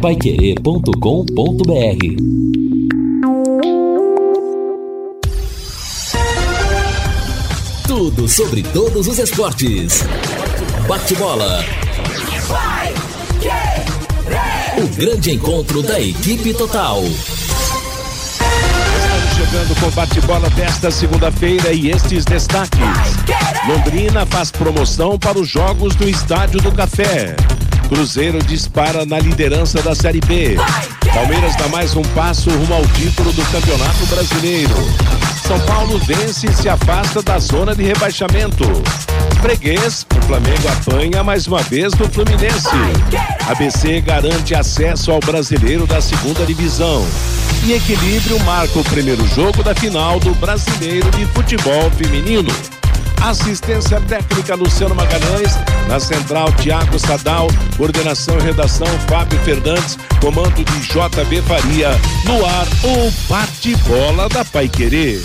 paiquerê.com.br Tudo sobre todos os esportes. Bate-bola. O grande encontro da equipe total chegando com bate-bola desta segunda-feira e estes destaques. Londrina faz promoção para os jogos do Estádio do Café. Cruzeiro dispara na liderança da Série B. Palmeiras dá mais um passo rumo ao título do Campeonato Brasileiro. São Paulo vence e se afasta da zona de rebaixamento. Freguês, o Flamengo apanha mais uma vez do Fluminense. ABC garante acesso ao brasileiro da segunda divisão. E equilíbrio marca o primeiro jogo da final do brasileiro de futebol feminino. Assistência técnica Luciano Magalhães, na central Tiago Sadal, coordenação e redação Fábio Fernandes, comando de JB Faria, no ar o bate-bola da Paiquerê.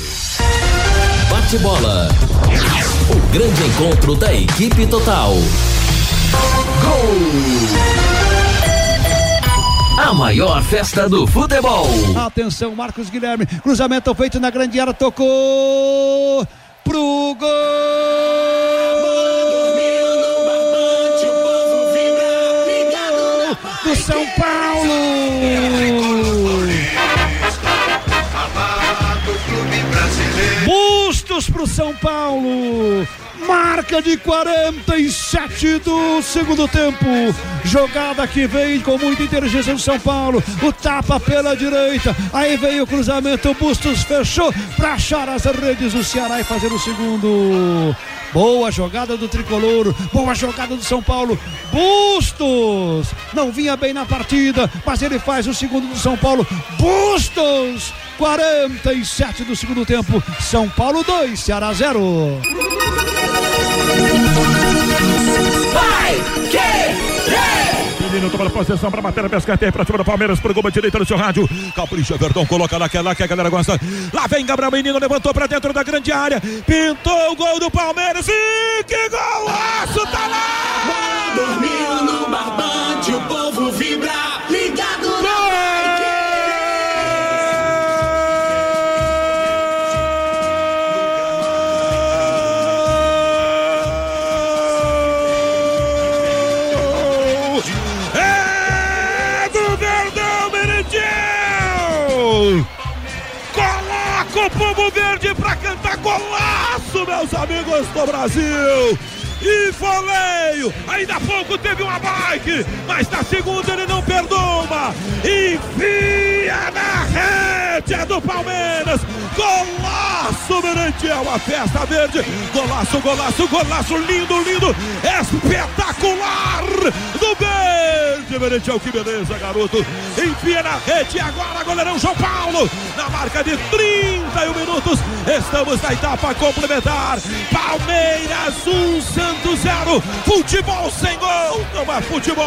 Bate-bola. O grande encontro da equipe total. Gol! A maior festa do futebol. Atenção, Marcos Guilherme. Cruzamento feito na grande área, tocou pro gol! Do São Paulo! Bustos pro São Paulo! Marca de 47 do segundo tempo. Jogada que vem com muita inteligência do São Paulo. O tapa pela direita. Aí veio o cruzamento. Bustos fechou para achar as redes do Ceará e fazer o segundo. Boa jogada do tricolor. Boa jogada do São Paulo. Bustos não vinha bem na partida, mas ele faz o segundo do São Paulo. Bustos 47 do segundo tempo. São Paulo 2, Ceará 0. Vai querer! Menino toma a posição para bater a pescateia para cima do Palmeiras, por gol direita no seu rádio. Capricha, Verdão, coloca naquela que a galera gosta. Lá vem Gabriel Menino, levantou para dentro da grande área. Pintou o gol do Palmeiras. E que golaço, tá lá! Dormiu no barbante, o povo vibra. Ligado na Coloca o povo verde pra cantar golaço, meus amigos do Brasil! E voleio! Ainda há pouco teve uma bike, mas na segunda ele não perdoa! Enfia na rede é do Palmeiras! Golaço, Merentiel! A festa verde! Golaço, golaço, golaço! Lindo, lindo! Espetacular! Do verde, Merentiel! Que beleza, garoto! Enfia na rede agora, goleirão João Paulo! Na marca de 31 minutos, estamos na etapa complementar. Palmeiras 1, um, Santos 0. Futebol sem gol, não é futebol!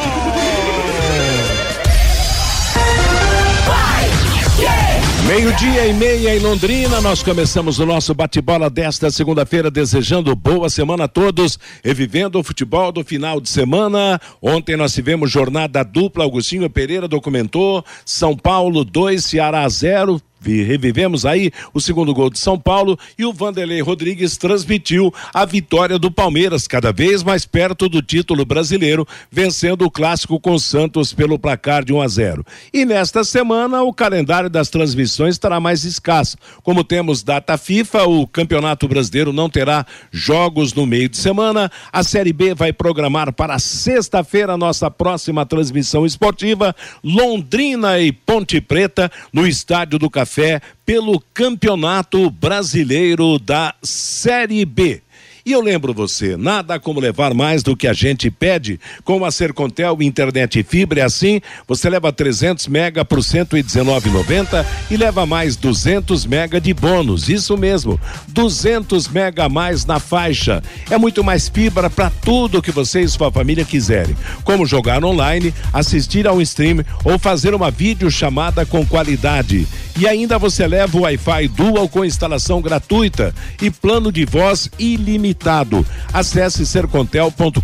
Meio-dia e meia em Londrina, nós começamos o nosso bate-bola desta segunda-feira, desejando boa semana a todos, revivendo o futebol do final de semana. Ontem nós tivemos jornada dupla, Augustinho Pereira documentou, São Paulo 2, Ceará 0, revivemos aí o segundo gol de São Paulo e o Vanderlei Rodrigues transmitiu a vitória do Palmeiras, cada vez mais perto do título brasileiro, vencendo o clássico com Santos pelo placar de 1 a 0. E nesta semana o calendário das transmissões estará mais escasso. Como temos data FIFA, o Campeonato Brasileiro não terá jogos no meio de semana. A Série B vai programar para sexta-feira nossa próxima transmissão esportiva, Londrina e Ponte Preta, no Estádio do Café pelo Campeonato Brasileiro da Série B. E eu lembro você, nada como levar mais do que a gente pede com a Sercontel internet e fibra. É assim, você leva 300 mega por 119,90 e leva mais 200 mega de bônus. Isso mesmo, 200 mega a mais na faixa. É muito mais fibra para tudo que você e sua família quiserem, como jogar online, assistir ao stream ou fazer uma videochamada com qualidade. E ainda você leva o Wi-Fi Dual com instalação gratuita e plano de voz ilimitado. Acesse sercontel.com.br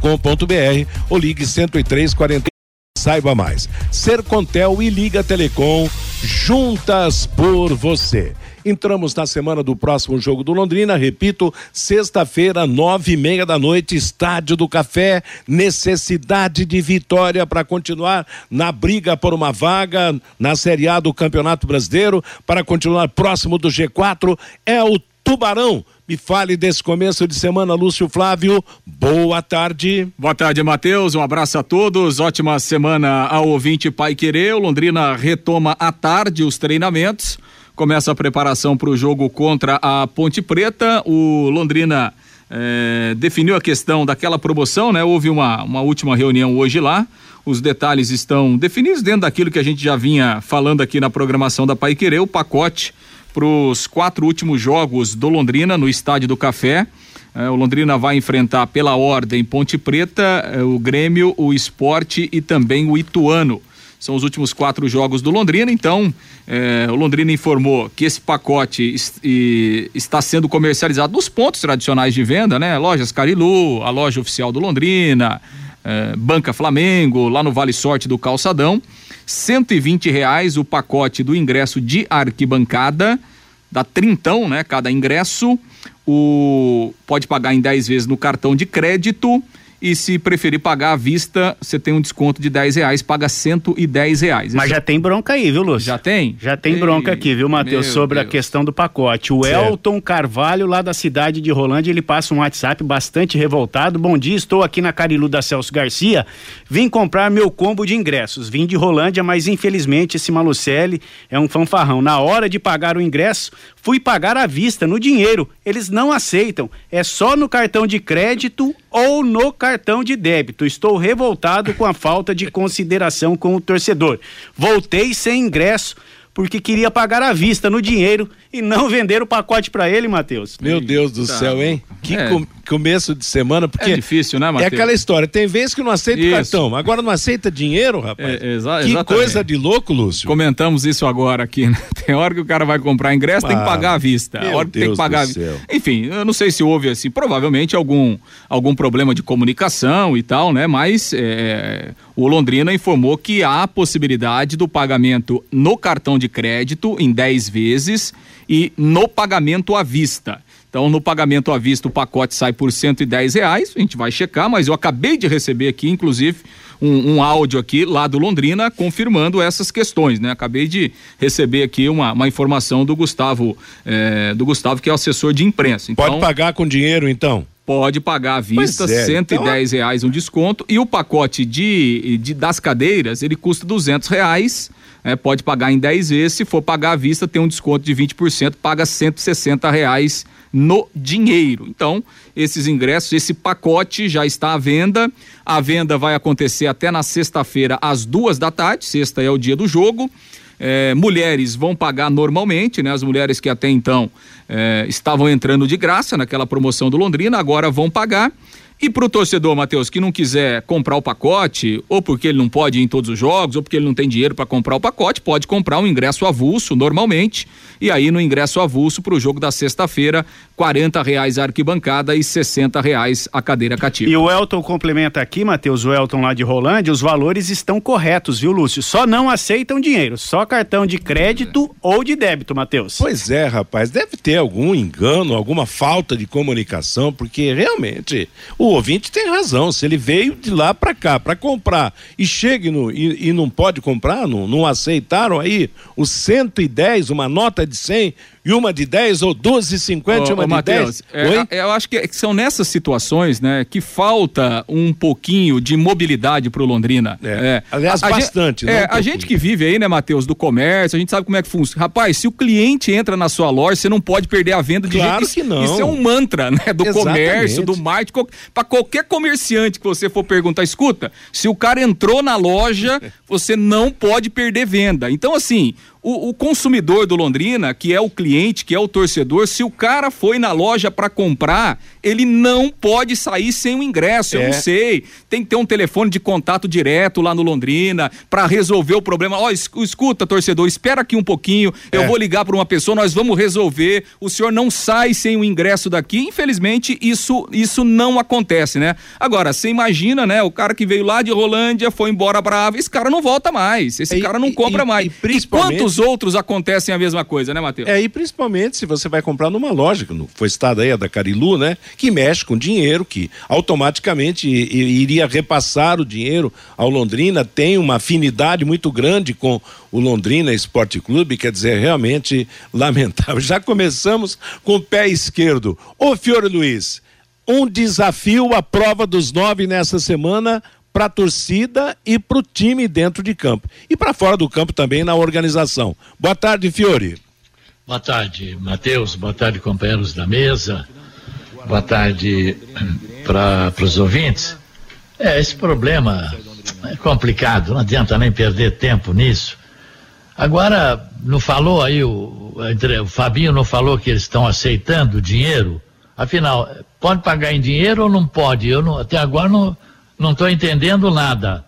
ou ligue 103 40 saiba mais. Sercontel e Liga Telecom juntas por você. Entramos na semana do próximo jogo do Londrina, repito, sexta-feira, nove e meia da noite, Estádio do Café. Necessidade de vitória para continuar na briga por uma vaga na Série A do Campeonato Brasileiro, para continuar próximo do G4. É o Tubarão. Me fale desse começo de semana, Lúcio Flávio. Boa tarde. Boa tarde, Matheus. Um abraço a todos. Ótima semana ao ouvinte Pai Querer. O Londrina retoma à tarde os treinamentos. Começa a preparação para o jogo contra a Ponte Preta. O Londrina eh, definiu a questão daquela promoção, né? Houve uma, uma última reunião hoje lá. Os detalhes estão definidos dentro daquilo que a gente já vinha falando aqui na programação da Pai Querer, o pacote para os quatro últimos jogos do Londrina no Estádio do Café. É, o Londrina vai enfrentar pela ordem Ponte Preta, é, o Grêmio, o Esporte e também o Ituano. São os últimos quatro jogos do Londrina, então é, o Londrina informou que esse pacote est está sendo comercializado nos pontos tradicionais de venda, né? Lojas Carilu, a loja oficial do Londrina, é, Banca Flamengo, lá no Vale Sorte do Calçadão. 120 reais o pacote do ingresso de arquibancada, dá trintão, né? Cada ingresso. O pode pagar em 10 vezes no cartão de crédito e se preferir pagar à vista, você tem um desconto de 10 reais, paga 110 reais. Mas Esse... já tem bronca aí, viu, Lúcio? Já tem? Já tem Ei, bronca aqui, viu, Matheus, sobre Deus. a questão do pacote. O certo. Elton Carvalho, lá da cidade de Rolândia, ele passa um WhatsApp bastante revoltado. Bom dia, estou aqui na Carilu da Celso Garcia. Vim comprar meu combo de ingressos. Vim de Rolândia, mas infelizmente esse Malucelli é um fanfarrão. Na hora de pagar o ingresso, fui pagar à vista, no dinheiro. Eles não aceitam. É só no cartão de crédito ou no cartão de débito. Estou revoltado com a falta de consideração com o torcedor. Voltei sem ingresso porque queria pagar à vista no dinheiro e não vender o pacote para ele, Matheus. Meu Deus do tá. céu, hein? Que é. com, começo de semana, porque é difícil, né, Matheus? É aquela história, tem vezes que não aceita isso. cartão, agora não aceita dinheiro, rapaz. É, exa que exatamente. coisa de louco, Lúcio. Comentamos isso agora aqui, né? Tem hora que o cara vai comprar ingresso, ah, tem que ah, pagar à vista. A hora que Deus tem que pagar. Enfim, eu não sei se houve assim, provavelmente algum algum problema de comunicação e tal, né? Mas é, o Londrina informou que há a possibilidade do pagamento no cartão de crédito em 10 vezes e no pagamento à vista. Então, no pagamento à vista, o pacote sai por 110 reais. A gente vai checar, mas eu acabei de receber aqui, inclusive, um, um, áudio aqui lá do Londrina confirmando essas questões, né? Acabei de receber aqui uma, uma informação do Gustavo, é, do Gustavo, que é o assessor de imprensa. Então, Pode pagar com dinheiro, então? Pode pagar à vista, é, 110 então... reais um desconto. E o pacote de, de das cadeiras, ele custa 200 reais é, pode pagar em 10 vezes. Se for pagar à vista, tem um desconto de 20%, paga 160 reais no dinheiro. Então, esses ingressos, esse pacote já está à venda. A venda vai acontecer até na sexta-feira, às duas da tarde. Sexta é o dia do jogo. É, mulheres vão pagar normalmente, né? As mulheres que até então é, estavam entrando de graça naquela promoção do Londrina, agora vão pagar. E para o torcedor, Matheus, que não quiser comprar o pacote, ou porque ele não pode ir em todos os jogos, ou porque ele não tem dinheiro para comprar o pacote, pode comprar um ingresso avulso normalmente. E aí no ingresso avulso para o jogo da sexta-feira, quarenta reais a arquibancada e sessenta reais a cadeira cativa. E o Elton complementa aqui, Matheus, o Elton lá de Rolândia, os valores estão corretos, viu, Lúcio? Só não aceitam dinheiro, só cartão de crédito é. ou de débito, Matheus. Pois é, rapaz, deve ter algum engano, alguma falta de comunicação, porque realmente o ouvinte tem razão. Se ele veio de lá para cá para comprar e chega no, e, e, não pode comprar, não, não aceitaram aí os 110, uma nota de 100 e uma de 10 ou 12,50 e uma ô, de Mateus, 10. É, eu acho que são nessas situações, né, que falta um pouquinho de mobilidade pro Londrina. É. é. Aliás, a, bastante, a, né? É, um a gente que vive aí, né, Matheus, do comércio, a gente sabe como é que funciona. Rapaz, se o cliente entra na sua loja, você não pode perder a venda de claro jeito. que não. Isso é um mantra, né, do Exatamente. comércio, do marketing, para qualquer comerciante que você for perguntar, escuta, se o cara entrou na loja, você não pode perder venda. Então, assim, o, o, consumidor do Londrina, que é o cliente, que é o torcedor, se o cara foi na loja para comprar, ele não pode sair sem o ingresso. É. Eu não sei. Tem que ter um telefone de contato direto lá no Londrina para resolver o problema. Ó, oh, escuta, torcedor, espera aqui um pouquinho. É. Eu vou ligar para uma pessoa, nós vamos resolver. O senhor não sai sem o ingresso daqui. Infelizmente, isso isso não acontece, né? Agora, você imagina, né? O cara que veio lá de Rolândia, foi embora bravo, esse cara não volta mais. Esse e, cara não compra e, mais. E, principalmente... e quantos outros acontecem a mesma coisa, né, Matheus? É, e principalmente se você vai comprar numa loja, que foi citada aí a da Carilu, né? Que mexe com dinheiro, que automaticamente iria repassar o dinheiro ao Londrina, tem uma afinidade muito grande com o Londrina Esporte Clube, quer dizer, realmente lamentável. Já começamos com o pé esquerdo. Ô Fiore Luiz, um desafio à prova dos nove nessa semana para a torcida e para o time dentro de campo. E para fora do campo também na organização. Boa tarde, Fiore. Boa tarde, Matheus. Boa tarde, companheiros da mesa. Boa tarde para os ouvintes. É, esse problema é complicado, não adianta nem perder tempo nisso. Agora, não falou aí, o, o Fabinho não falou que eles estão aceitando dinheiro? Afinal, pode pagar em dinheiro ou não pode? Eu não, até agora não, não estou entendendo nada.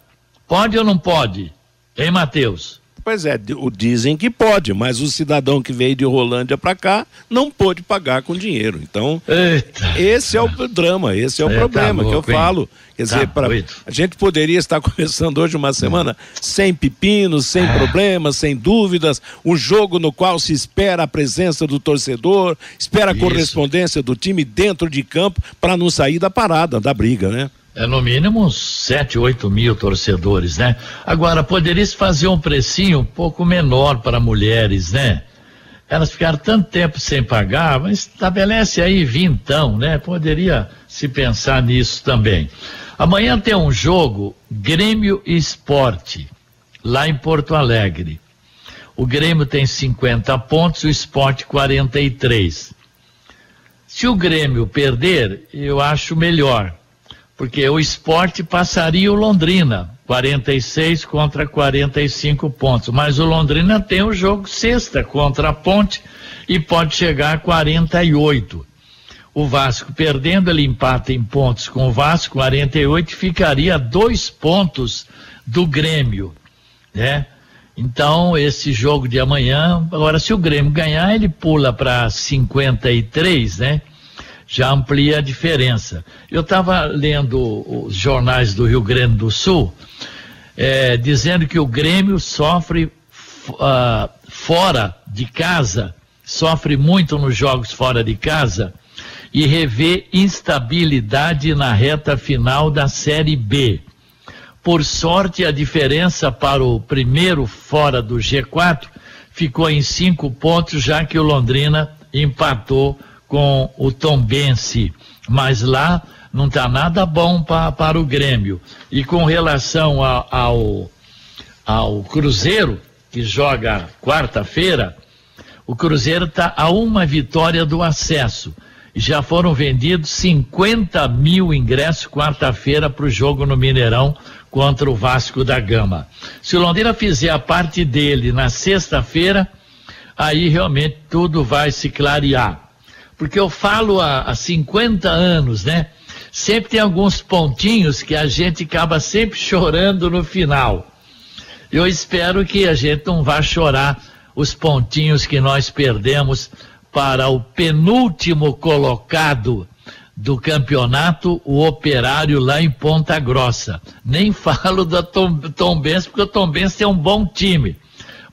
Pode ou não pode? Hein, Matheus? Pois é, dizem que pode, mas o cidadão que veio de Rolândia para cá não pôde pagar com dinheiro. Então, Eita. esse é o drama, esse é o tá problema tá louco, que eu hein? falo. Quer tá dizer, pra, a gente poderia estar começando hoje uma semana sem pepinos, sem é. problemas, sem dúvidas, um jogo no qual se espera a presença do torcedor, espera a Isso. correspondência do time dentro de campo para não sair da parada, da briga, né? É no mínimo uns 7, 8 mil torcedores, né? Agora, poderia-se fazer um precinho um pouco menor para mulheres, né? Elas ficaram tanto tempo sem pagar, mas estabelece aí vintão, né? Poderia se pensar nisso também. Amanhã tem um jogo Grêmio Esporte, lá em Porto Alegre. O Grêmio tem 50 pontos, o Esporte 43. Se o Grêmio perder, eu acho melhor porque o esporte passaria o Londrina, 46 contra 45 pontos. Mas o Londrina tem o jogo sexta contra a Ponte e pode chegar a 48. O Vasco perdendo, ele empata em pontos com o Vasco, 48, ficaria dois pontos do Grêmio, né? Então, esse jogo de amanhã, agora se o Grêmio ganhar, ele pula para 53, né? Já amplia a diferença. Eu estava lendo os jornais do Rio Grande do Sul, é, dizendo que o Grêmio sofre uh, fora de casa, sofre muito nos jogos fora de casa e revê instabilidade na reta final da Série B. Por sorte, a diferença para o primeiro fora do G4 ficou em cinco pontos, já que o Londrina empatou com o Tombense, mas lá não está nada bom pra, para o Grêmio. E com relação a, ao, ao Cruzeiro, que joga quarta-feira, o Cruzeiro está a uma vitória do acesso. Já foram vendidos 50 mil ingressos quarta-feira para o jogo no Mineirão contra o Vasco da Gama. Se o Londrina fizer a parte dele na sexta-feira, aí realmente tudo vai se clarear porque eu falo há, há 50 anos, né? Sempre tem alguns pontinhos que a gente acaba sempre chorando no final. Eu espero que a gente não vá chorar os pontinhos que nós perdemos para o penúltimo colocado do campeonato, o Operário lá em Ponta Grossa. Nem falo da Tom, Tom Benz, porque o Tom Benz tem um bom time.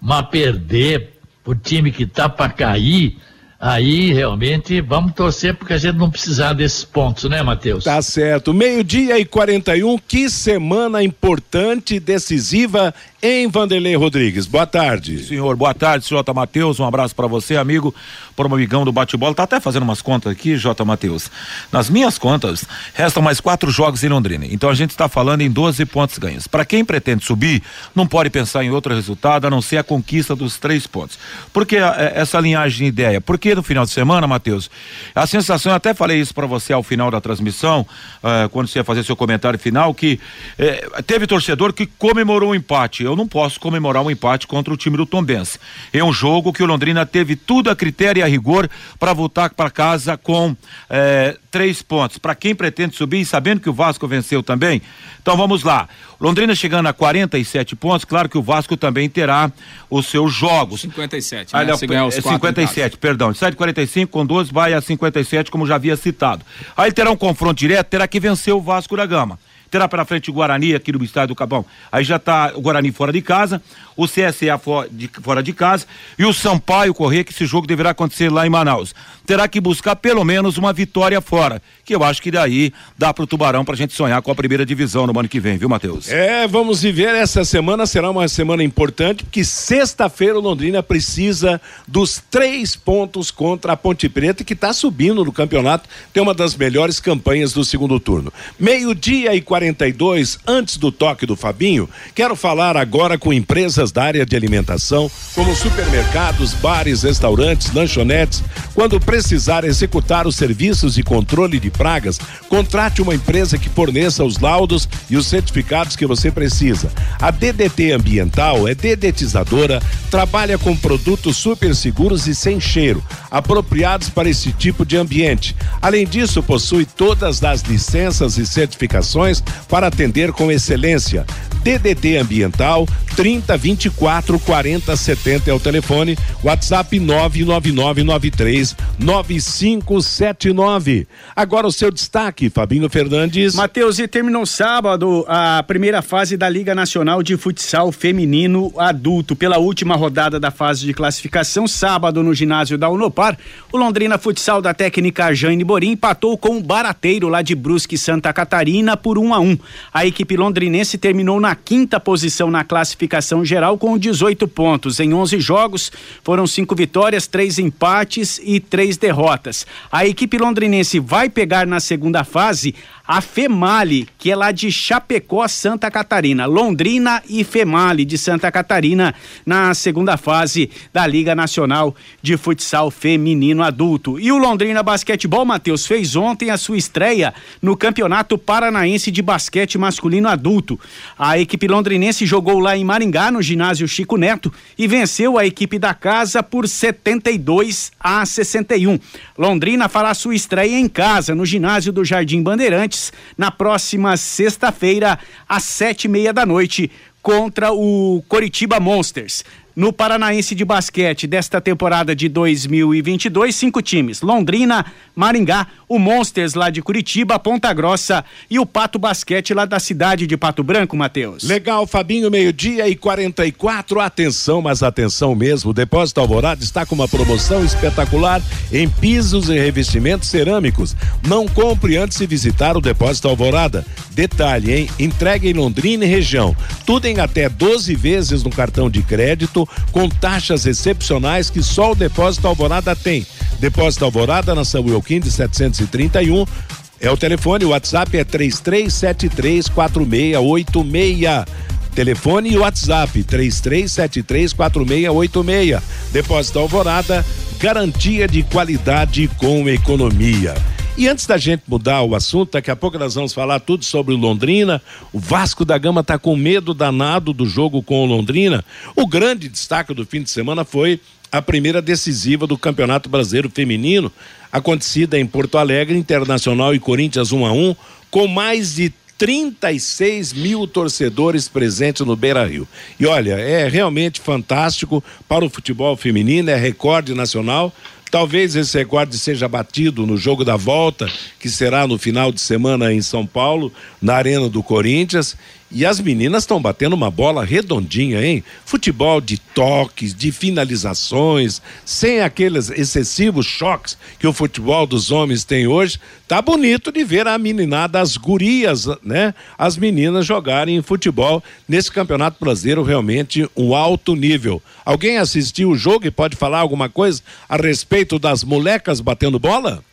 Mas perder o time que tá para cair, aí realmente vamos torcer porque a gente não precisar desses pontos, né, Matheus? Tá certo. Meio-dia e 41, que semana importante, decisiva em Vanderlei Rodrigues. Boa tarde. Senhor, boa tarde, Jota Matheus. Um abraço para você, amigo, por um amigão do bate-bola. Tá até fazendo umas contas aqui, Jota Matheus. Nas minhas contas, restam mais quatro jogos em Londrina. Então a gente está falando em 12 pontos ganhos. Para quem pretende subir, não pode pensar em outro resultado a não ser a conquista dos três pontos. Por que é, essa linhagem de ideia? Porque no final de semana, Matheus, a sensação, eu até falei isso para você ao final da transmissão, uh, quando você ia fazer seu comentário final, que uh, teve torcedor que comemorou o empate. Eu eu não posso comemorar um empate contra o time do Tombense. É um jogo que o Londrina teve tudo a critério e a rigor para voltar para casa com é, três pontos. Para quem pretende subir, sabendo que o Vasco venceu também. Então vamos lá. Londrina chegando a 47 pontos, claro que o Vasco também terá os seus jogos. 57, né? Se ganhar os 57, perdão. Sai de 45 com 12, vai a 57, como já havia citado. Aí terá um confronto direto, terá que vencer o Vasco da Gama terá pela frente o Guarani aqui no estádio do Capão. Aí já está o Guarani fora de casa, o CSA fora de, fora de casa e o Sampaio correr, que esse jogo deverá acontecer lá em Manaus. Terá que buscar pelo menos uma vitória fora, que eu acho que daí dá para o Tubarão para a gente sonhar com a primeira divisão no ano que vem, viu, Matheus? É, vamos viver essa semana, será uma semana importante, porque sexta-feira o Londrina precisa dos três pontos contra a Ponte Preta, que está subindo no campeonato, tem uma das melhores campanhas do segundo turno. Meio-dia e 40 42, antes do toque do Fabinho, quero falar agora com empresas da área de alimentação, como supermercados, bares, restaurantes, lanchonetes. Quando precisar executar os serviços de controle de pragas, contrate uma empresa que forneça os laudos e os certificados que você precisa. A DDT Ambiental é dedetizadora, trabalha com produtos super seguros e sem cheiro, apropriados para esse tipo de ambiente. Além disso, possui todas as licenças e certificações para atender com excelência. DDT Ambiental 30 24 40 70 é o telefone, WhatsApp 99993 9579. Agora o seu destaque, Fabinho Fernandes. Matheus, e terminou sábado a primeira fase da Liga Nacional de Futsal Feminino Adulto. Pela última rodada da fase de classificação, sábado no ginásio da Unopar, o Londrina Futsal da técnica Jane Borim empatou com o Barateiro lá de Brusque, Santa Catarina por 1 um a 1. Um. A equipe londrinense terminou na quinta posição na classificação geral com 18 pontos. Em 11 jogos, foram cinco vitórias, três empates e três derrotas. A equipe londrinense vai pegar na segunda fase a Female, que é lá de Chapecó, Santa Catarina. Londrina e Female de Santa Catarina na segunda fase da Liga Nacional de Futsal Feminino Adulto. E o Londrina Basquetebol, Matheus, fez ontem a sua estreia no Campeonato Paranaense de Basquete Masculino Adulto. A equipe londrinense jogou lá em Maringá, no ginásio Chico Neto, e venceu a equipe da casa por 72 a 61. Londrina fará sua estreia em casa, no ginásio do Jardim Bandeirantes na próxima sexta-feira, às sete e meia da noite, contra o Coritiba Monsters. No Paranaense de Basquete desta temporada de 2022, cinco times: Londrina, Maringá, o Monsters lá de Curitiba, Ponta Grossa e o Pato Basquete lá da cidade de Pato Branco, Matheus. Legal, Fabinho, meio-dia e 44. Atenção, mas atenção mesmo. O Depósito Alvorada está com uma promoção espetacular em pisos e revestimentos cerâmicos. Não compre antes de visitar o Depósito Alvorada. Detalhe, hein? Entrega em Londrina e região. Tudo em até 12 vezes no cartão de crédito com taxas excepcionais que só o Depósito Alvorada tem. Depósito Alvorada na São Joaquim de 731. É o telefone, o WhatsApp é 33734686. Telefone e WhatsApp 33734686. Depósito Alvorada, garantia de qualidade com economia. E antes da gente mudar o assunto, daqui a pouco nós vamos falar tudo sobre o Londrina. O Vasco da Gama está com medo danado do jogo com o Londrina. O grande destaque do fim de semana foi a primeira decisiva do Campeonato Brasileiro Feminino, acontecida em Porto Alegre, Internacional e Corinthians 1 a 1, com mais de 36 mil torcedores presentes no Beira Rio. E olha, é realmente fantástico para o futebol feminino, é recorde nacional. Talvez esse recorde seja batido no jogo da volta, que será no final de semana em São Paulo, na Arena do Corinthians. E as meninas estão batendo uma bola redondinha, hein? Futebol de toques, de finalizações, sem aqueles excessivos choques que o futebol dos homens tem hoje. Tá bonito de ver a meninada, as gurias, né? As meninas jogarem futebol nesse Campeonato Brasileiro, realmente um alto nível. Alguém assistiu o jogo e pode falar alguma coisa a respeito das molecas batendo bola?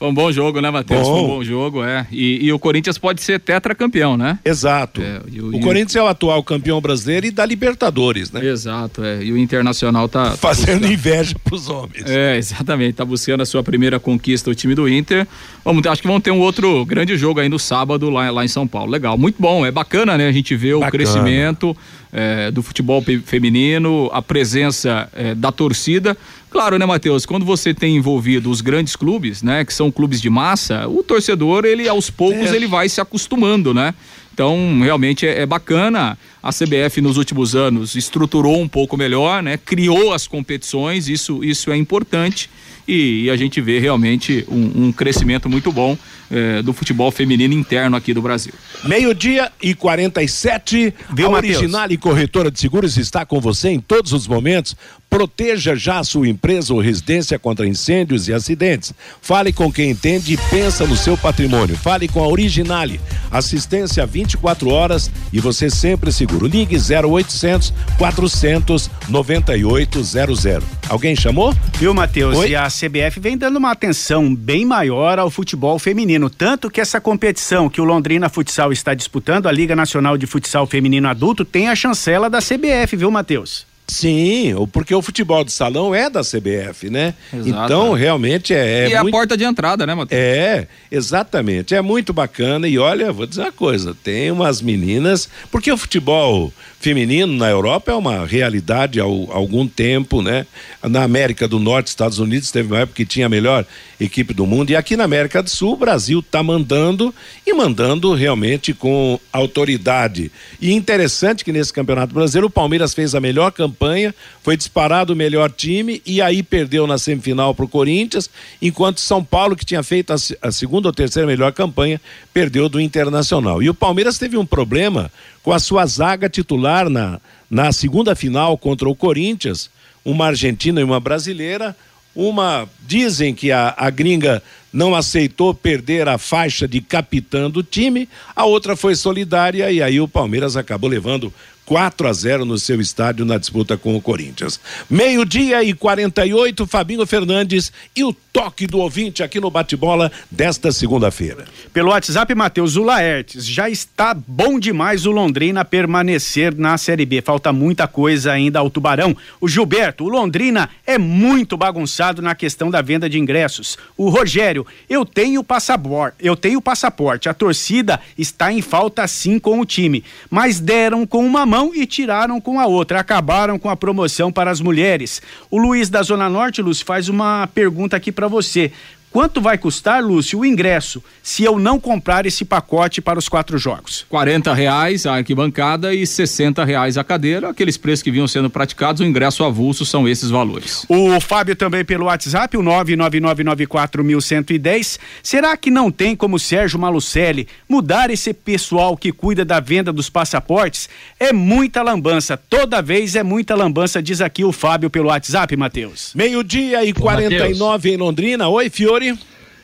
Foi um bom jogo, né, Matheus? Foi um bom jogo, é. E, e, o Corinthians pode ser tetracampeão, né? Exato. É, e, o, o Corinthians é o atual campeão brasileiro e da Libertadores, né? Exato, é. E o Internacional tá. Fazendo tá inveja pros homens. É, exatamente. Tá buscando a sua primeira conquista, o time do Inter. Vamos, acho que vão ter um outro grande jogo aí no sábado lá, lá em São Paulo. Legal, muito bom. É bacana, né? A gente vê o crescimento é, do futebol feminino, a presença é, da torcida. Claro, né, Matheus? Quando você tem envolvido os grandes clubes, né, que são clubes de massa, o torcedor, ele aos poucos, é. ele vai se acostumando, né? Então, realmente é, é, bacana. A CBF nos últimos anos estruturou um pouco melhor, né? Criou as competições, isso, isso é importante. E, e a gente vê realmente um, um crescimento muito bom eh, do futebol feminino interno aqui do Brasil. Meio-dia e 47. Viu, a Original e Corretora de Seguros está com você em todos os momentos Proteja já a sua empresa ou residência contra incêndios e acidentes. Fale com quem entende e pensa no seu patrimônio. Fale com a Originale. Assistência 24 horas e você sempre seguro. Ligue 0800 400 9800. Alguém chamou? Viu, Matheus? E a CBF vem dando uma atenção bem maior ao futebol feminino. Tanto que essa competição que o Londrina Futsal está disputando, a Liga Nacional de Futsal Feminino Adulto, tem a chancela da CBF, viu, Matheus? Sim, porque o futebol de salão é da CBF, né? Exato. Então, realmente é. é e muito... a porta de entrada, né, Matheus? É, exatamente. É muito bacana. E olha, vou dizer uma coisa: tem umas meninas. Porque o futebol feminino na Europa é uma realidade há algum tempo, né? Na América do Norte, Estados Unidos, teve uma época que tinha a melhor equipe do mundo. E aqui na América do Sul, o Brasil está mandando e mandando realmente com autoridade. E interessante que nesse Campeonato Brasileiro o Palmeiras fez a melhor campanha, foi disparado o melhor time e aí perdeu na semifinal para o Corinthians, enquanto São Paulo, que tinha feito a, a segunda ou terceira melhor campanha, perdeu do Internacional. E o Palmeiras teve um problema com a sua zaga titular na, na segunda final contra o Corinthians, uma argentina e uma brasileira. Uma dizem que a, a gringa não aceitou perder a faixa de capitã do time, a outra foi solidária e aí o Palmeiras acabou levando 4 a 0 no seu estádio na disputa com o Corinthians. Meio-dia e 48, Fabinho Fernandes e o toque do ouvinte aqui no bate-bola desta segunda-feira. Pelo WhatsApp, Matheus, o Laertes, já está bom demais o Londrina permanecer na Série B. Falta muita coisa ainda ao Tubarão. O Gilberto, o Londrina é muito bagunçado na questão da venda de ingressos. O Rogério, eu tenho passaporte, eu tenho passaporte. A torcida está em falta sim com o time, mas deram com uma mão e tiraram com a outra. Acabaram com a promoção para as mulheres. O Luiz da Zona Norte, Lúcio, faz uma pergunta aqui para você. Quanto vai custar, Lúcio, o ingresso se eu não comprar esse pacote para os quatro jogos? Quarenta reais a arquibancada e sessenta reais a cadeira. Aqueles preços que vinham sendo praticados, o ingresso avulso são esses valores. O Fábio também pelo WhatsApp, o nove nove nove nove quatro mil cento e dez. Será que não tem como Sérgio Malucelli mudar esse pessoal que cuida da venda dos passaportes? É muita lambança. Toda vez é muita lambança, diz aqui o Fábio pelo WhatsApp, Matheus. Meio-dia e quarenta e nove em Londrina. Oi, Fiore.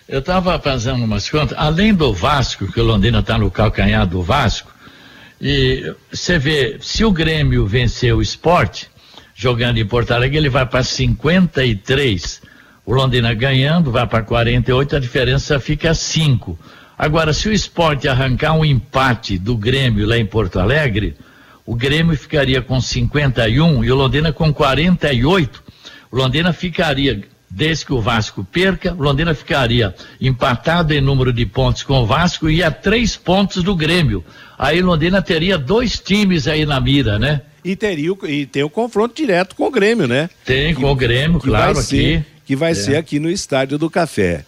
Eu estava fazendo umas contas, além do Vasco, que o Londrina está no calcanhar do Vasco, e você vê, se o Grêmio vencer o esporte, jogando em Porto Alegre, ele vai para 53. O Londrina ganhando, vai para 48, a diferença fica 5. Agora, se o esporte arrancar um empate do Grêmio lá em Porto Alegre, o Grêmio ficaria com 51 e o Londrina com 48. O Londrina ficaria desde que o Vasco perca, Londrina ficaria empatado em número de pontos com o Vasco e a três pontos do Grêmio. Aí Londrina teria dois times aí na mira, né? E teria e tem o confronto direto com o Grêmio, né? Tem que, com o Grêmio, claro, vai ser, aqui. Que vai é. ser aqui no Estádio do Café.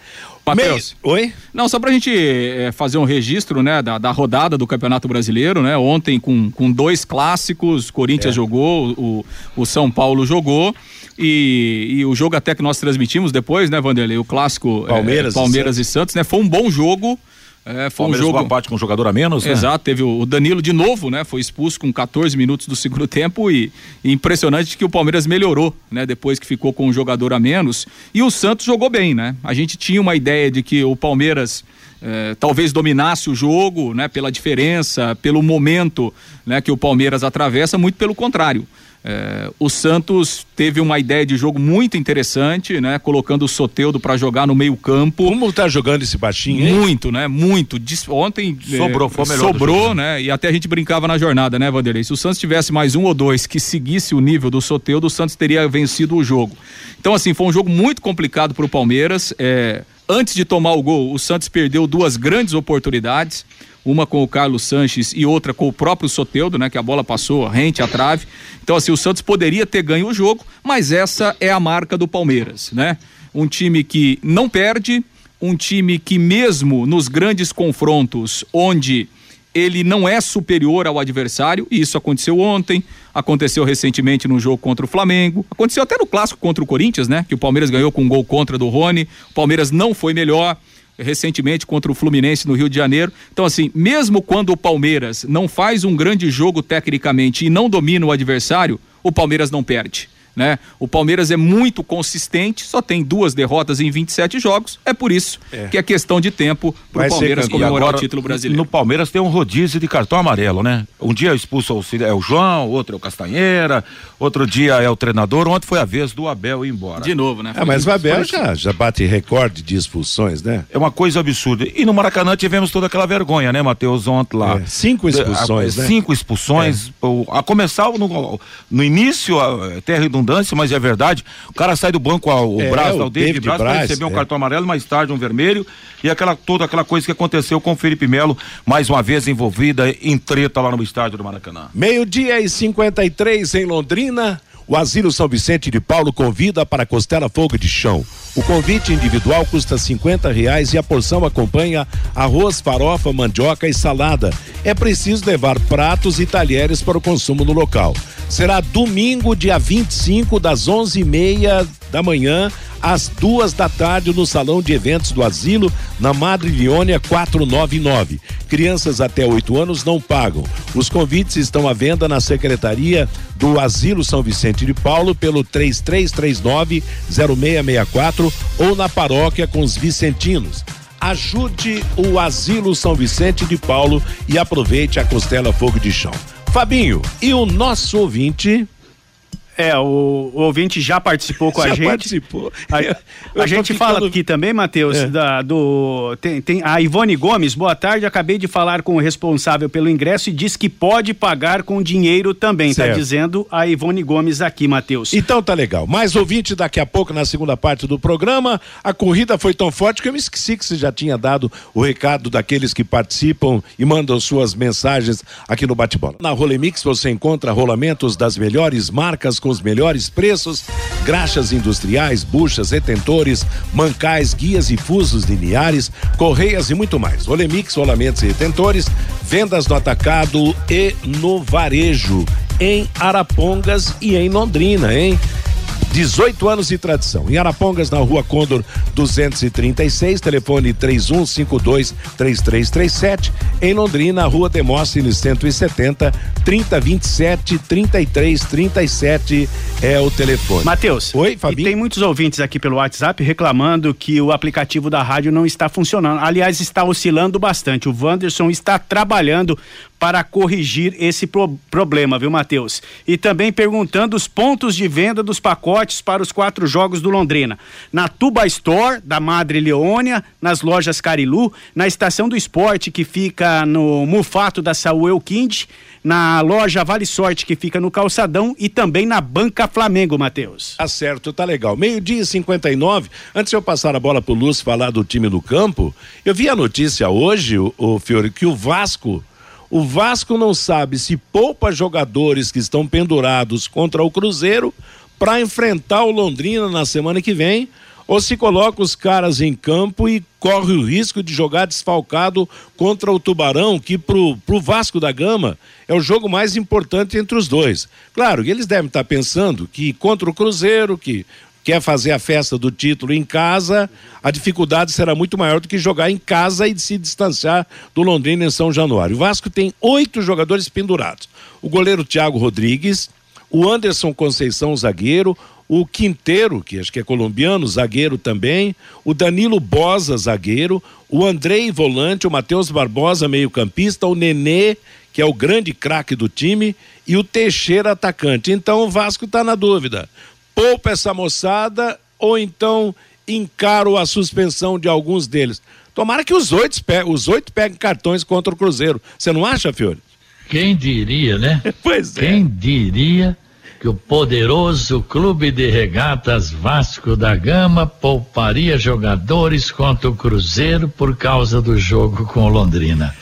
Matheus. Oi? Não, só pra gente é, fazer um registro, né, da, da, rodada do Campeonato Brasileiro, né? Ontem com, com dois clássicos, Corinthians é. jogou, o, o São Paulo jogou. E, e, o jogo até que nós transmitimos depois, né, Vanderlei? O clássico Palmeiras, é, Palmeiras e, Santos. e Santos, né? Foi um bom jogo. É, foi Palmeiras um jogo. empate com um jogador a menos, né? Exato, teve o Danilo de novo, né? Foi expulso com 14 minutos do segundo tempo e, e, impressionante que o Palmeiras melhorou, né? Depois que ficou com um jogador a menos. E o Santos jogou bem, né? A gente tinha uma ideia de que o Palmeiras eh, talvez dominasse o jogo, né? Pela diferença, pelo momento, né? Que o Palmeiras atravessa, muito pelo contrário É, o Santos teve uma ideia de jogo muito interessante, né? Colocando o Soteudo para jogar no meio campo. Como tá jogando esse baixinho, hein? Muito, né? Muito. Ontem sobrou, é, foi melhor sobrou, né? E até a gente brincava na jornada, né, Vanderlei? Se o Santos tivesse mais um ou dois que seguisse o nível do Soteudo, o Santos teria vencido o jogo. Então, assim, foi um jogo muito complicado para o Palmeiras. É, antes de tomar o gol, o Santos perdeu duas grandes oportunidades uma com o Carlos Sanches e outra com o próprio Soteudo, né? Que a bola passou rente à trave. Então, assim, o Santos poderia ter ganho o jogo, mas essa é a marca do Palmeiras, né? Um time que não perde, um time que mesmo nos grandes confrontos onde ele não é superior ao adversário, e isso aconteceu ontem, aconteceu recentemente no jogo contra o Flamengo, aconteceu até no clássico contra o Corinthians, né? Que o Palmeiras ganhou com um gol contra do Rony, o Palmeiras não foi melhor, recentemente contra o Fluminense no Rio de Janeiro. Então, assim, mesmo quando o Palmeiras não faz um grande jogo tecnicamente e não domina o adversário, o Palmeiras não perde né? O Palmeiras é muito consistente, só tem duas derrotas em 27 jogos. É por isso é. que é questão de tempo para o Palmeiras comemorar agora, o título brasileiro. No Palmeiras tem um rodízio de cartão amarelo, né? Um dia expulso é o João, outro é o Castanheira, outro dia é o treinador. Ontem foi a vez do Abel ir embora. De novo, né? É, mas o Abel já, já bate recorde de expulsões, né? É uma coisa absurda. E no Maracanã tivemos toda aquela vergonha, né, Matheus, ontem lá. É, cinco expulsões, a, né? Cinco expulsões. É. A começar no, no início, até redundante redundância, mas é verdade. O cara sai do banco, o é, Braz, o, o David, David Braz, para receber um é. cartão amarelo, mais tarde um vermelho. E aquela, toda aquela coisa que aconteceu com o Felipe Melo, mais uma vez envolvida em treta lá no estádio do Maracanã. Meio-dia e 53 em Londrina. O Asilo São Vicente de Paulo convida para Costela Fogo de Chão. O convite individual custa 50 reais e a porção acompanha arroz, farofa, mandioca e salada. É preciso levar pratos e talheres para o consumo no local. Será domingo, dia 25, das 11h30 da manhã às duas da tarde no Salão de Eventos do Asilo, na Madre Leônia 499. Crianças até 8 anos não pagam. Os convites estão à venda na Secretaria do Asilo São Vicente de Paulo pelo 3339-0664 ou na paróquia com os vicentinos. Ajude o Asilo São Vicente de Paulo e aproveite a Costela Fogo de Chão. Fabinho, e o nosso ouvinte é, o, o, ouvinte já participou com já a gente. participou. A, a gente ficando... fala aqui também, Matheus, é. da, do, tem, tem a Ivone Gomes, boa tarde, acabei de falar com o responsável pelo ingresso e diz que pode pagar com dinheiro também, tá certo. tá dizendo a Ivone Gomes aqui, Matheus. Então tá legal, mais ouvinte daqui a pouco na segunda parte do programa, a corrida foi tão forte que eu me esqueci que você já tinha dado o recado daqueles que participam e mandam suas mensagens aqui no Bate-Bola. Na Rolemix você encontra rolamentos das melhores marcas com com os melhores preços, graxas industriais, buchas, retentores, mancais, guias e fusos lineares, correias e muito mais. Olemix, rolamentos e retentores, vendas no atacado e no varejo em Arapongas e em Londrina, hein? 18 anos de tradição. Em Arapongas, na rua Condor 236, telefone 3152 3337. Em Londrina, rua Demóstenes 170 3027 3337 é o telefone. Matheus. Oi, Fabinho. tem muitos ouvintes aqui pelo WhatsApp reclamando que o aplicativo da rádio não está funcionando. Aliás, está oscilando bastante. O Wanderson está trabalhando para corrigir esse pro problema, viu, Matheus? E também perguntando os pontos de venda dos pacotes para os quatro jogos do Londrina. Na Tuba Store, da Madre Leônia, nas lojas Carilu, na Estação do Esporte, que fica no Mufato da Saúl Kind, na loja Vale Sorte, que fica no Calçadão, e também na Banca Flamengo, Matheus. Tá certo, tá legal. Meio-dia e 59. Antes de eu passar a bola pro Lúcio falar do time do campo, eu vi a notícia hoje, o, o Fiore, que o Vasco o Vasco não sabe se poupa jogadores que estão pendurados contra o Cruzeiro para enfrentar o Londrina na semana que vem, ou se coloca os caras em campo e corre o risco de jogar desfalcado contra o Tubarão, que pro, pro Vasco da Gama é o jogo mais importante entre os dois. Claro, eles devem estar pensando que contra o Cruzeiro, que quer fazer a festa do título em casa, a dificuldade será muito maior do que jogar em casa e se distanciar do Londrina em São Januário. O Vasco tem oito jogadores pendurados: o goleiro Thiago Rodrigues, o Anderson Conceição, zagueiro, o Quinteiro, que acho que é colombiano, zagueiro também, o Danilo Bosa, zagueiro, o Andrei Volante, o Matheus Barbosa, meio-campista, o Nenê, que é o grande craque do time, e o Teixeira atacante. Então o Vasco está na dúvida. Poupa essa moçada ou então encaro a suspensão de alguns deles. Tomara que os oito, os oito peguem cartões contra o Cruzeiro. Você não acha, Fiore? Quem diria, né? pois é. Quem diria que o poderoso Clube de Regatas Vasco da Gama pouparia jogadores contra o Cruzeiro por causa do jogo com o Londrina.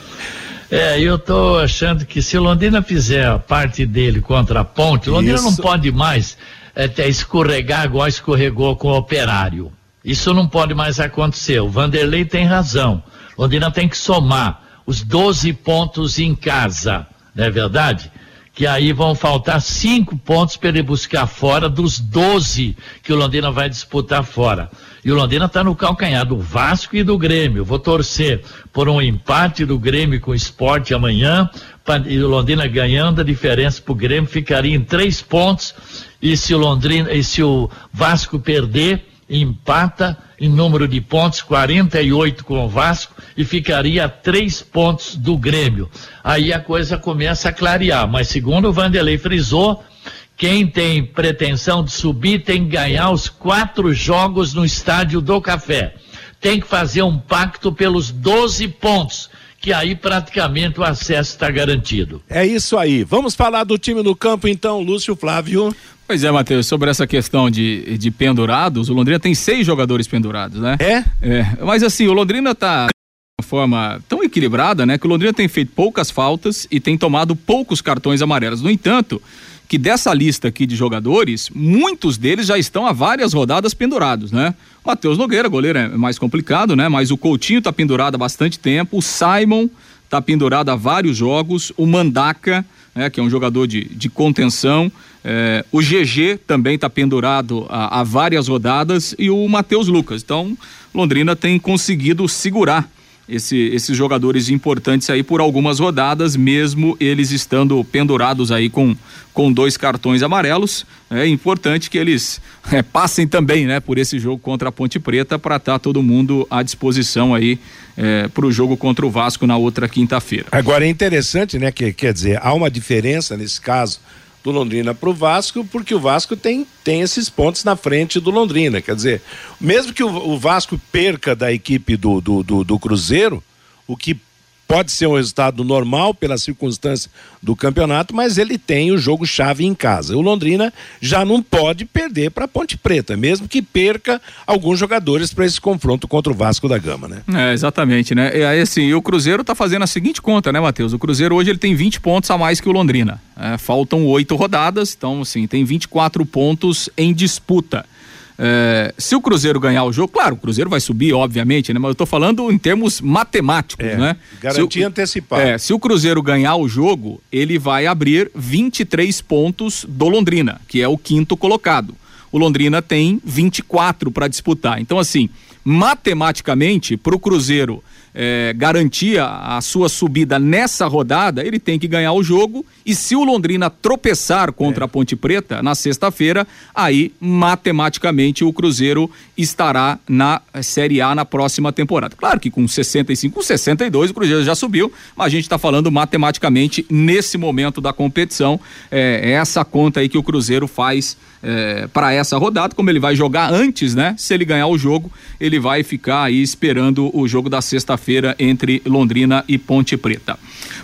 É, eu tô achando que se o Londrina fizer a parte dele contra a Ponte, o Londrina Isso. não pode mais é, escorregar igual escorregou com o Operário. Isso não pode mais acontecer. O Vanderlei tem razão. Londrina tem que somar os 12 pontos em casa, não é verdade? que aí vão faltar cinco pontos para ele buscar fora dos 12 que o Londrina vai disputar fora. E o Londrina está no calcanhar do Vasco e do Grêmio. Vou torcer por um empate do Grêmio com o esporte amanhã. E o Londrina ganhando, a diferença para o Grêmio ficaria em três pontos. E se o Londrina, e se o Vasco perder, empata em número de pontos, 48 com o Vasco, e ficaria a três pontos do Grêmio. Aí a coisa começa a clarear, mas segundo o Vanderlei frisou, quem tem pretensão de subir tem que ganhar os quatro jogos no estádio do Café. Tem que fazer um pacto pelos 12 pontos que aí praticamente o acesso está garantido. É isso aí. Vamos falar do time no campo então, Lúcio Flávio. Pois é, Matheus, sobre essa questão de, de pendurados, o Londrina tem seis jogadores pendurados, né? É? É, mas assim, o Londrina tá de uma forma tão equilibrada, né? Que o Londrina tem feito poucas faltas e tem tomado poucos cartões amarelos. No entanto, que dessa lista aqui de jogadores, muitos deles já estão há várias rodadas pendurados, né? Matheus Nogueira, goleiro é mais complicado, né? Mas o Coutinho tá pendurado há bastante tempo, o Simon tá pendurado há vários jogos, o Mandaca, né? Que é um jogador de, de contenção, é, o GG também está pendurado há, há, várias rodadas e o Matheus Lucas. Então, Londrina tem conseguido segurar esse, esses jogadores importantes aí por algumas rodadas, mesmo eles estando pendurados aí com, com dois cartões amarelos. É importante que eles é, passem também, né, por esse jogo contra a Ponte Preta para estar tá todo mundo à disposição aí é, para o jogo contra o Vasco na outra quinta-feira. Agora é interessante, né, que quer dizer há uma diferença nesse caso do Londrina para o Vasco, porque o Vasco tem, tem esses pontos na frente do Londrina. Quer dizer, mesmo que o, o Vasco perca da equipe do, do, do, do Cruzeiro, o que Pode ser um resultado normal pela circunstância do campeonato, mas ele tem o jogo chave em casa. O Londrina já não pode perder para Ponte Preta, mesmo que perca alguns jogadores para esse confronto contra o Vasco da Gama, né? É, exatamente, né? E aí assim, o Cruzeiro está fazendo a seguinte conta, né, Matheus? O Cruzeiro hoje ele tem 20 pontos a mais que o Londrina. É, faltam oito rodadas, então assim, tem 24 pontos em disputa. É, se o Cruzeiro ganhar o jogo, claro, o Cruzeiro vai subir, obviamente, né? Mas eu tô falando em termos matemáticos, é, né? Garantia antecipada. É, se o Cruzeiro ganhar o jogo, ele vai abrir 23 pontos do Londrina, que é o quinto colocado. O Londrina tem 24 para disputar. Então, assim, matematicamente, para o Cruzeiro é, garantir a, sua subida nessa rodada, ele tem que ganhar o jogo. E se o Londrina tropeçar contra é. a Ponte Preta na sexta-feira, aí matematicamente o Cruzeiro estará na Série A na próxima temporada. Claro que com 65, com 62 o Cruzeiro já subiu, mas a gente está falando matematicamente nesse momento da competição. É, é essa conta aí que o Cruzeiro faz é, para essa rodada, como ele vai jogar antes, né? Se ele ganhar o jogo, ele vai ficar aí esperando o jogo da sexta-feira entre Londrina e Ponte Preta.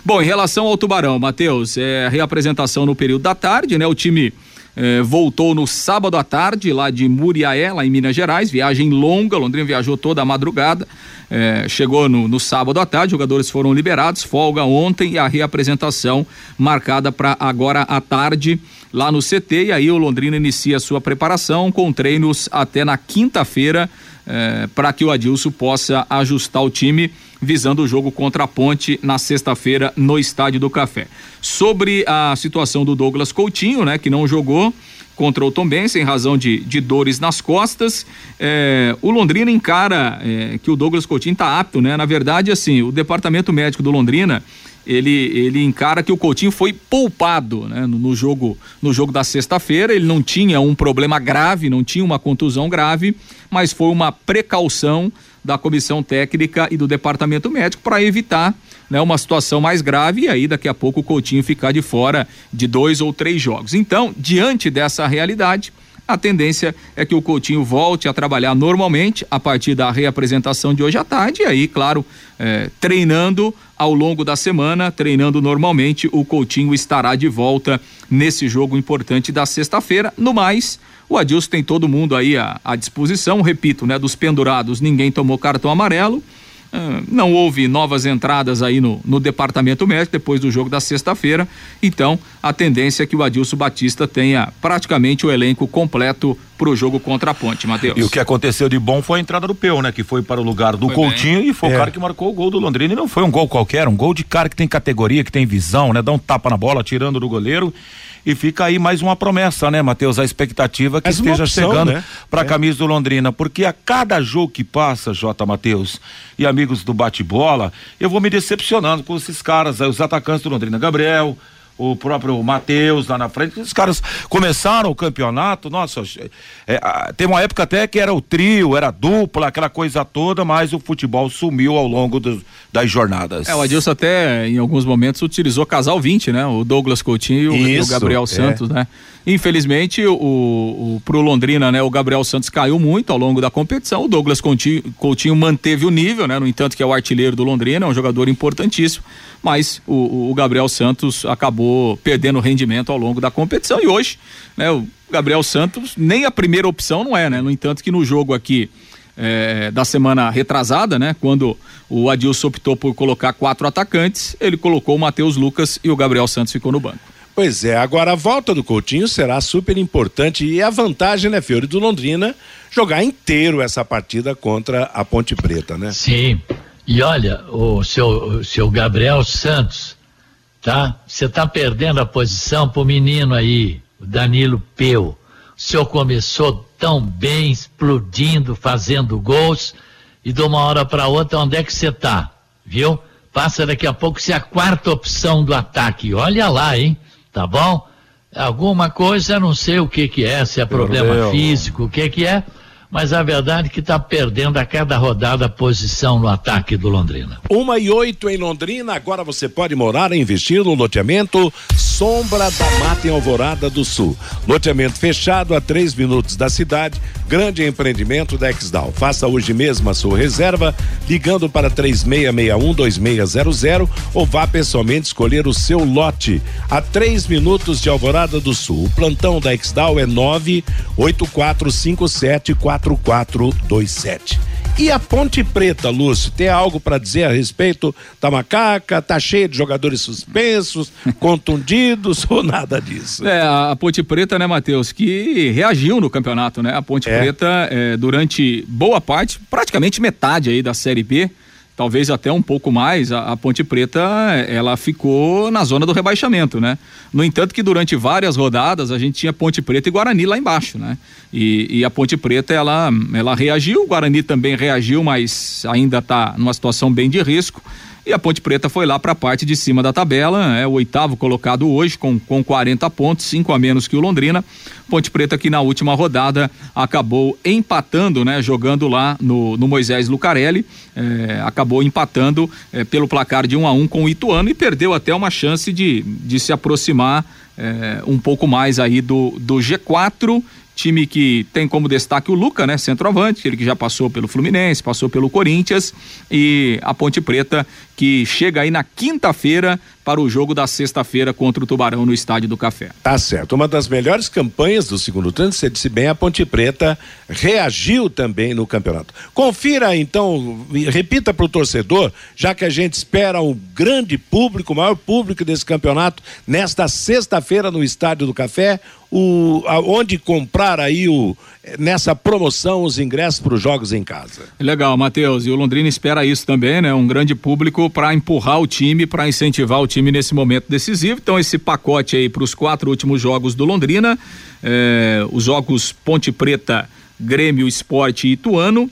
Bom, em relação ao Tubarão, Matheus, é reapresentação no período da tarde, né? O time é, voltou no sábado à tarde, lá de Muriaé, lá em Minas Gerais, viagem longa, Londrina viajou toda a madrugada, é, chegou no, no, sábado à tarde, jogadores foram liberados, folga ontem e a reapresentação marcada para agora à tarde lá no CT, e aí o Londrina inicia a sua preparação com treinos até na quinta-feira, é, para que o Adilson possa ajustar o time visando o jogo contra a Ponte na sexta-feira no Estádio do Café. Sobre a situação do Douglas Coutinho, né, que não jogou contra o Tombense em razão de, de dores nas costas. É, o Londrina encara é, que o Douglas Coutinho está apto, né? Na verdade, assim, o departamento médico do Londrina ele, ele encara que o Coutinho foi poupado né, no, no jogo no jogo da sexta-feira. Ele não tinha um problema grave, não tinha uma contusão grave, mas foi uma precaução da comissão técnica e do departamento médico para evitar né, uma situação mais grave e aí daqui a pouco o Coutinho ficar de fora de dois ou três jogos. Então, diante dessa realidade, a tendência é que o Coutinho volte a trabalhar normalmente a partir da reapresentação de hoje à tarde, e aí, claro, é, treinando ao longo da semana, treinando normalmente, o Coutinho estará de volta nesse jogo importante da sexta-feira. No mais, o Adilson tem todo mundo aí à, à disposição, repito, né? Dos pendurados, ninguém tomou cartão amarelo. Ah, não houve novas entradas aí no, no departamento médico depois do jogo da sexta-feira. Então, a tendência é que o Adilson Batista tenha praticamente o elenco completo para o jogo contra a Ponte, Matheus. E o que aconteceu de bom foi a entrada do Peu, né? Que foi para o lugar do foi Coutinho bem. e foi é. o cara que marcou o gol do Londrina. E não foi um gol qualquer, um gol de cara que tem categoria, que tem visão, né? Dá um tapa na bola, tirando do goleiro e fica aí mais uma promessa, né, Matheus? A expectativa que esteja opção, chegando né? para a é. camisa do Londrina, porque a cada jogo que passa, J. Matheus e amigos do bate-bola, eu vou me decepcionando com esses caras, os atacantes do Londrina, Gabriel, o próprio Matheus lá na frente, os caras começaram o campeonato, nossa, é, tem uma época até que era o trio, era dupla, aquela coisa toda, mas o futebol sumiu ao longo do, das jornadas. É, o Adilson até em alguns momentos utilizou casal 20, né? O Douglas Coutinho e o Gabriel é. Santos, né? Infelizmente, o, o, pro Londrina, né, o Gabriel Santos caiu muito ao longo da competição. O Douglas Coutinho, Coutinho manteve o nível, né? No entanto, que é o artilheiro do Londrina, é um jogador importantíssimo, mas o, o Gabriel Santos acabou perdendo rendimento ao longo da competição. E hoje, né, o Gabriel Santos nem a primeira opção não é, né? No entanto, que no jogo aqui. É, da semana retrasada, né? Quando o Adilson optou por colocar quatro atacantes, ele colocou o Matheus Lucas e o Gabriel Santos ficou no banco. Pois é, agora a volta do Coutinho será super importante e a vantagem, né, Fiore, do Londrina jogar inteiro essa partida contra a Ponte Preta, né? Sim. E olha, o seu, o seu Gabriel Santos, tá? Você tá perdendo a posição pro menino aí, o Danilo Peu. O senhor começou tão bem, explodindo, fazendo gols, e de uma hora para outra, onde é que você tá? Viu? Passa daqui a pouco ser a quarta opção do ataque. Olha lá, hein? tá bom? Alguma coisa, não sei o que que é, se é problema físico, o que que é, mas a verdade é que está perdendo a cada rodada a posição no ataque do Londrina. Uma e oito em Londrina, agora você pode morar e investir no loteamento Sombra da Mata em Alvorada do Sul. Loteamento fechado a 3 minutos da cidade. Grande empreendimento da Exdal. Faça hoje mesmo a sua reserva ligando para 3661-2600 ou vá pessoalmente escolher o seu lote a 3 minutos de Alvorada do Sul. O plantão da Exdal é 984574427. E a Ponte Preta, Lúcio, tem algo para dizer a respeito da macaca? Tá cheia de jogadores suspensos, contundidos ou nada disso? É, a Ponte Preta, né, Matheus, que reagiu no campeonato, né? A Ponte é. Preta, é, durante boa parte, praticamente metade aí da Série B, talvez até um pouco mais, a, a, Ponte Preta ela ficou na zona do rebaixamento, né? No entanto que durante várias rodadas a gente tinha Ponte Preta e Guarani lá embaixo, né? E, e a Ponte Preta ela, ela reagiu, o Guarani também reagiu, mas ainda está numa situação bem de risco. E a Ponte Preta foi lá para a parte de cima da tabela, é o oitavo colocado hoje, com, com 40 pontos, cinco a menos que o Londrina. Ponte Preta que na última rodada acabou empatando, né? Jogando lá no, no Moisés Lucarelli, é, acabou empatando é, pelo placar de um a um com o Ituano e perdeu até uma chance de, de se aproximar é, um pouco mais aí do, do G4 Time que tem como destaque o Luca, né? Centroavante, ele que já passou pelo Fluminense, passou pelo Corinthians e a Ponte Preta que chega aí na quinta-feira para o jogo da sexta-feira contra o Tubarão no Estádio do Café. Tá certo. Uma das melhores campanhas do segundo turno, você disse bem, a Ponte Preta reagiu também no campeonato. Confira então, repita para o torcedor, já que a gente espera um grande público, o maior público desse campeonato, nesta sexta-feira no Estádio do Café, o, onde comprar aí o, nessa promoção os ingressos para os jogos em casa. Legal, Matheus. E o Londrina espera isso também, né? Um grande público para empurrar o time, para incentivar o time nesse momento decisivo. Então, esse pacote aí para os quatro últimos jogos do Londrina, eh, os jogos Ponte Preta, Grêmio, Esporte e Ituano,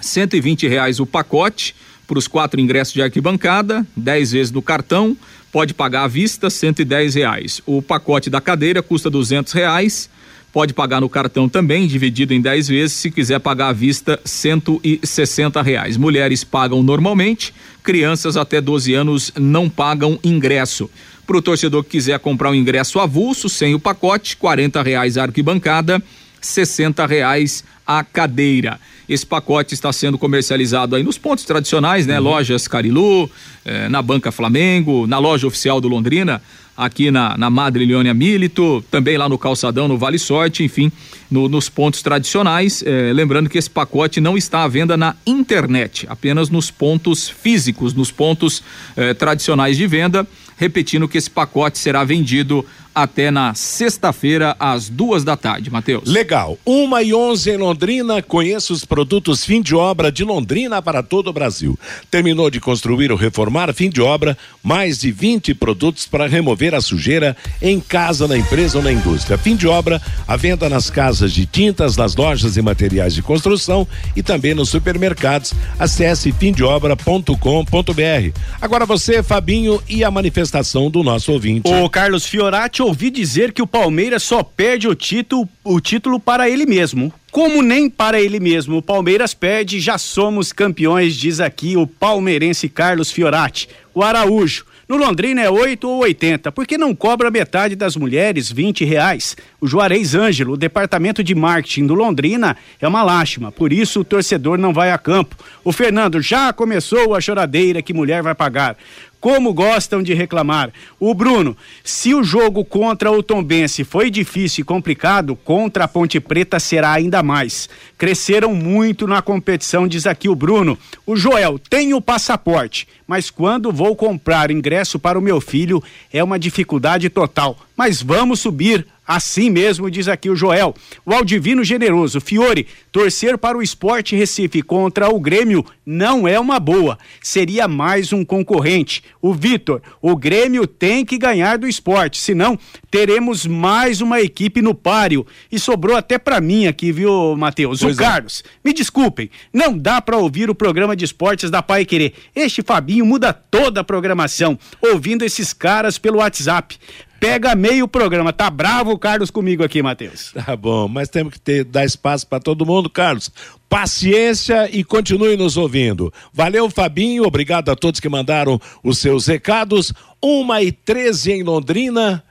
120 reais o pacote para os quatro ingressos de arquibancada, 10 vezes no cartão, pode pagar à vista, 110 reais. O pacote da cadeira custa 200 reais Pode pagar no cartão também, dividido em 10 vezes. Se quiser pagar à vista, 160 reais. Mulheres pagam normalmente, crianças até 12 anos não pagam ingresso. Para o torcedor que quiser comprar um ingresso avulso, sem o pacote, 40 reais a arquibancada, 60 reais a cadeira. Esse pacote está sendo comercializado aí nos pontos tradicionais, né? Uhum. Lojas Carilu, eh, na Banca Flamengo, na loja oficial do Londrina aqui na, na Madre Leônia Milito, também lá no Calçadão, no Vale Sorte, enfim, no, nos pontos tradicionais. Eh, lembrando que esse pacote não está à venda na internet, apenas nos pontos físicos, nos pontos eh, tradicionais de venda. Repetindo que esse pacote será vendido até na sexta-feira, às duas da tarde, Matheus. Legal. Uma e onze em Londrina, conheça os produtos fim de obra de Londrina para todo o Brasil. Terminou de construir ou reformar, fim de obra, mais de 20 produtos para remover a sujeira em casa, na empresa ou na indústria. Fim de obra, a venda nas casas de tintas, nas lojas e materiais de construção e também nos supermercados. Acesse fimdeobra.com.br. Agora você, Fabinho, e a manifestação do nosso ouvinte. O Carlos Fiorati ouvi dizer que o Palmeiras só perde o título, o título para ele mesmo. Como nem para ele mesmo o Palmeiras perde, já somos campeões, diz aqui o palmeirense Carlos Fiorati. O Araújo. No Londrina é 8 ou 80, porque não cobra metade das mulheres 20 reais. O Juarez Ângelo, o departamento de marketing do Londrina, é uma lástima, por isso o torcedor não vai a campo. O Fernando já começou a choradeira que mulher vai pagar como gostam de reclamar. O Bruno, se o jogo contra o Tombense foi difícil e complicado, contra a Ponte Preta será ainda mais. Cresceram muito na competição, diz aqui o Bruno. O Joel, tem o passaporte, mas quando vou comprar ingresso para o meu filho é uma dificuldade total. Mas vamos subir Assim mesmo diz aqui o Joel. O Aldivino Generoso, Fiore, torcer para o Esporte Recife contra o Grêmio não é uma boa. Seria mais um concorrente. O Vitor, o Grêmio tem que ganhar do esporte, senão teremos mais uma equipe no páreo. E sobrou até para mim aqui, viu, Matheus? O é. Carlos, me desculpem, não dá para ouvir o programa de esportes da Pai Querer. Este Fabinho muda toda a programação, ouvindo esses caras pelo WhatsApp pega meio programa. Tá bravo o Carlos comigo aqui, Matheus. Tá bom, mas temos que ter, dar espaço para todo mundo, Carlos. Paciência e continue nos ouvindo. Valeu, Fabinho. Obrigado a todos que mandaram os seus recados. Uma e treze em Londrina.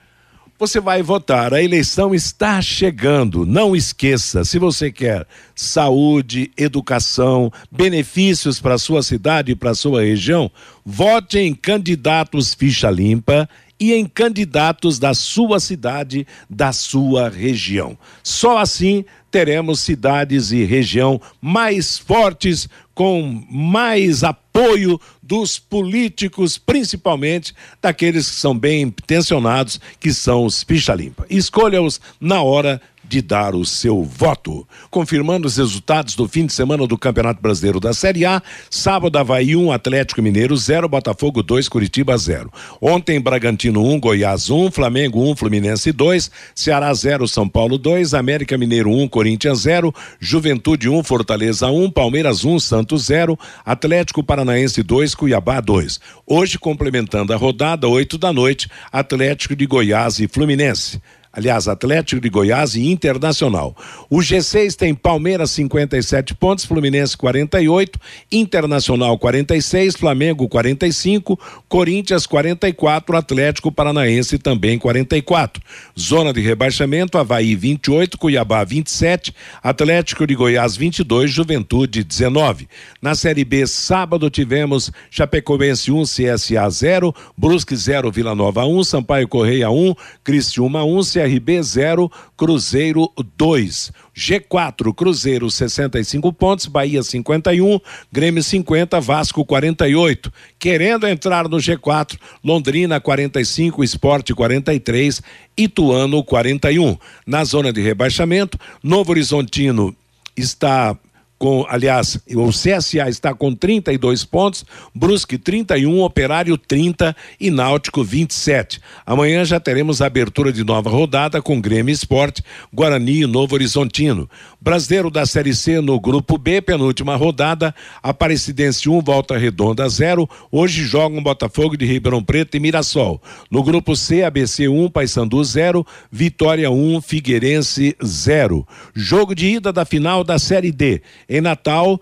Você vai votar. A eleição está chegando. Não esqueça, se você quer saúde, educação, benefícios para sua cidade e para sua região, vote em candidatos ficha limpa e em candidatos da sua cidade, da sua região. Só assim teremos cidades e região mais fortes, com mais apoio dos políticos, principalmente daqueles que são bem intencionados, que são os ficha limpa. Escolha-os na hora de dar o seu voto. Confirmando os resultados do fim de semana do Campeonato Brasileiro da Série A, sábado Havaí 1, Atlético Mineiro 0, Botafogo 2, Curitiba 0. Ontem Bragantino 1, Goiás 1, Flamengo 1, Fluminense 2, Ceará 0, São Paulo 2, América Mineiro 1, Corinthians 0, Juventude 1, Fortaleza 1, Palmeiras 1, Santos 0, Atlético Paranaense 2, Cuiabá 2. Hoje complementando a rodada 8 da noite, Atlético de Goiás e Fluminense aliás, Atlético de Goiás e Internacional. O G6 tem Palmeiras 57 pontos, Fluminense 48, Internacional 46, Flamengo 45, Corinthians 44, Atlético Paranaense também 44. Zona de rebaixamento: Havaí 28, Cuiabá 27, Atlético de Goiás 22, Juventude 19. Na Série B, sábado tivemos Chapecoense 1, CSA 0, Brusque 0, Vila Nova 1, Sampaio Correia 1, Cristiúma 1, CSA CRB 0, Cruzeiro 2. G4, Cruzeiro 65 pontos, Bahia 51, Grêmio 50, Vasco 48. Querendo entrar no G4, Londrina 45, Esporte 43, Ituano 41. Na zona de rebaixamento, Novo Horizontino está com, aliás, o CSA está com 32 pontos, Brusque 31, Operário 30 e Náutico 27. Amanhã já teremos a abertura de nova rodada com Grêmio Esporte, Guarani e Novo Horizontino. Brasileiro da Série C no grupo B, penúltima rodada, Aparecidense 1, Volta Redonda 0. Hoje jogam Botafogo de Ribeirão Preto e Mirassol. No grupo C, ABC 1, Paysandu 0, Vitória 1, Figueirense 0. Jogo de ida da final da Série D. Em Natal,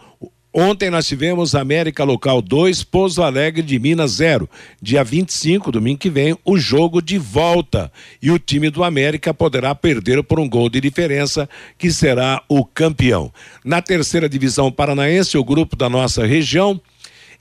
Ontem nós tivemos América Local 2, Pouso Alegre de Minas 0. Dia 25, domingo que vem, o jogo de volta. E o time do América poderá perder por um gol de diferença, que será o campeão. Na terceira divisão paranaense, o grupo da nossa região.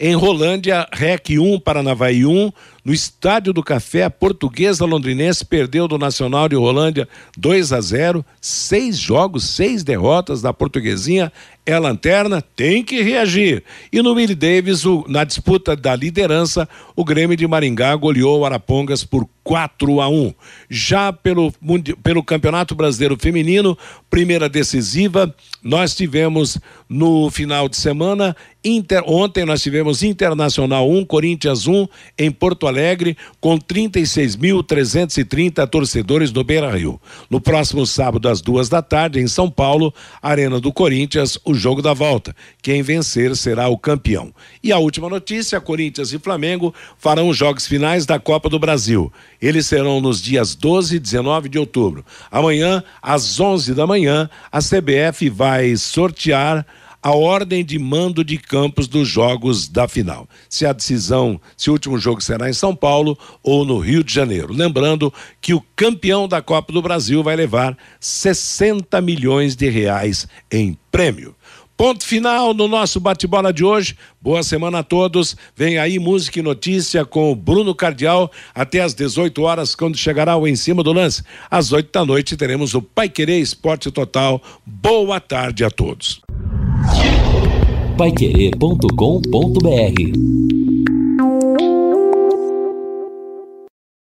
Em Rolândia, REC 1, Paranavaí 1, no Estádio do Café, a portuguesa londrinense perdeu do Nacional de Rolândia 2 a 0, seis jogos, seis derrotas da portuguesinha. É lanterna, tem que reagir. E no Willie Davis, o, na disputa da liderança, o Grêmio de Maringá goleou o Arapongas por 4 a 1. Já pelo, pelo Campeonato Brasileiro Feminino, primeira decisiva, nós tivemos no final de semana, Inter, ontem nós tivemos Internacional 1, Corinthians 1 em Porto Alegre, com 36.330 torcedores no Beira Rio. No próximo sábado, às duas da tarde, em São Paulo, Arena do Corinthians, o jogo da volta. Quem vencer será o campeão. E a última notícia: Corinthians e Flamengo farão os jogos finais da Copa do Brasil. Eles serão nos dias 12 e 19 de outubro. Amanhã, às 11 da manhã, a CBF vai sortear a ordem de mando de campos dos jogos da final. Se a decisão, se o último jogo será em São Paulo ou no Rio de Janeiro. Lembrando que o campeão da Copa do Brasil vai levar 60 milhões de reais em prêmio. Ponto final no nosso bate-bola de hoje. Boa semana a todos. Vem aí música e notícia com o Bruno Cardial até às 18 horas, quando chegará o Em Cima do Lance. Às 8 da noite teremos o Pai Querer Esporte Total. Boa tarde a todos. Paiquerê.com.br